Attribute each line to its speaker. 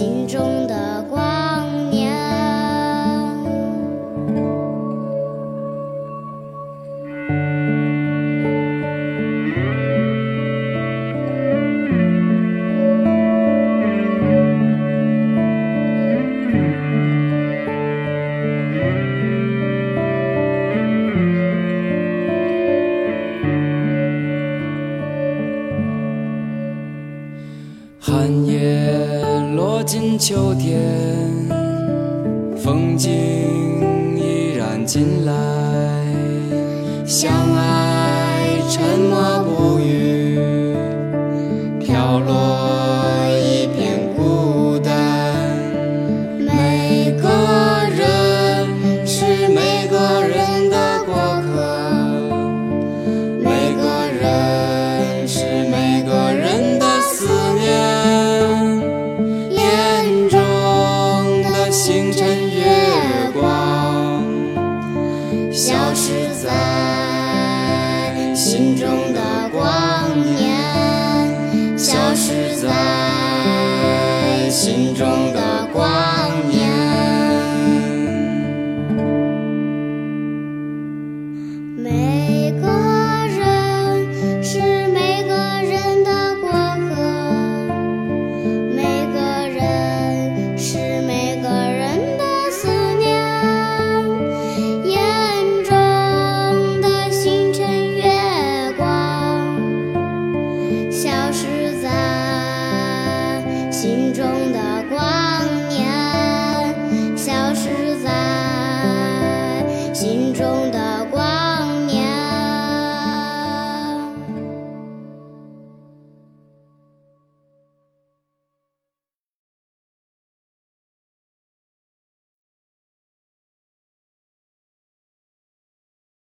Speaker 1: 心中的光亮。
Speaker 2: 寒夜。走进秋天风景依然进来相爱沉默不在心中